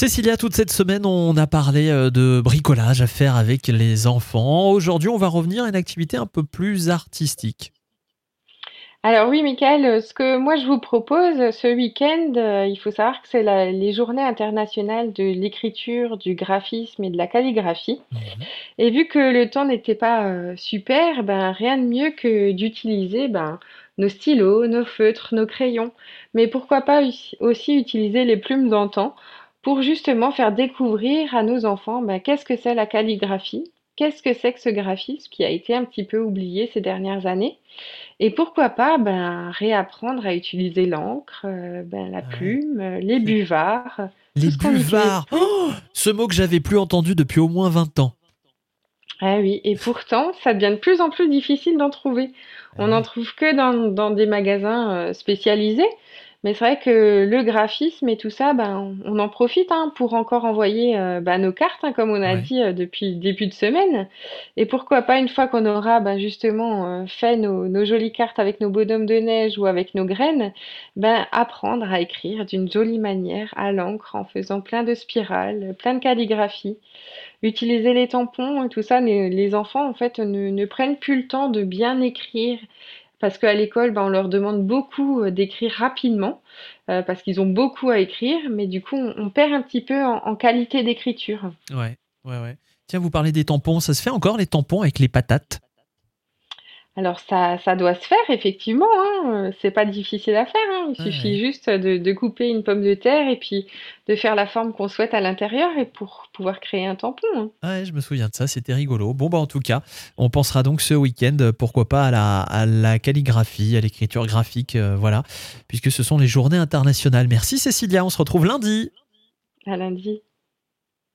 Cécilia, toute cette semaine, on a parlé euh, de bricolage à faire avec les enfants. Aujourd'hui, on va revenir à une activité un peu plus artistique. Alors oui, Michael, ce que moi je vous propose ce week-end, euh, il faut savoir que c'est les journées internationales de l'écriture, du graphisme et de la calligraphie. Mhm. Et vu que le temps n'était pas euh, super, ben rien de mieux que d'utiliser ben, nos stylos, nos feutres, nos crayons. Mais pourquoi pas us- aussi utiliser les plumes d'antan? Pour justement faire découvrir à nos enfants ben, qu'est-ce que c'est la calligraphie, qu'est-ce que c'est que ce graphisme qui a été un petit peu oublié ces dernières années. Et pourquoi pas ben, réapprendre à utiliser l'encre, euh, ben, la Ah ouais. plume, euh, les buvards, euh, Les buvards. Oh Ce mot que j'avais plus entendu depuis au moins 20 ans. Ah oui, et pourtant, ça devient de plus en plus difficile d'en trouver. Ah On n'en ouais. trouve que dans, dans des magasins spécialisés, mais c'est vrai que le graphisme et tout ça, ben, on en profite hein, pour encore envoyer euh, ben, nos cartes, hein, comme on a Ouais. dit euh, depuis le début de semaine. Et pourquoi pas, une fois qu'on aura ben, justement euh, fait nos, nos jolies cartes avec nos bonhommes de neige ou avec nos graines, ben, apprendre à écrire d'une jolie manière à l'encre en faisant plein de spirales, plein de calligraphie. Utiliser les tampons et tout ça, les, les enfants en fait ne, ne prennent plus le temps de bien écrire parce qu'à l'école, ben, on leur demande beaucoup euh, d'écrire rapidement euh, parce qu'ils ont beaucoup à écrire, mais du coup, on, perd un petit peu en, en qualité d'écriture. Ouais, ouais, ouais. Tiens, vous parlez des tampons. Ça se fait encore les tampons avec les patates? Alors ça, ça doit se faire effectivement, hein, euh, c'est pas difficile à faire, hein, il Ouais, suffit ouais. juste de, de couper une pomme de terre et puis de faire la forme qu'on souhaite à l'intérieur et pour pouvoir créer un tampon. hein. Ouais, je me souviens de ça, c'était rigolo. Bon, bah en tout cas, on pensera donc ce week-end, euh, pourquoi pas, à la, à la calligraphie, à l'écriture graphique, euh, voilà, puisque ce sont les journées internationales. Merci Cécilia, on se retrouve lundi. À lundi.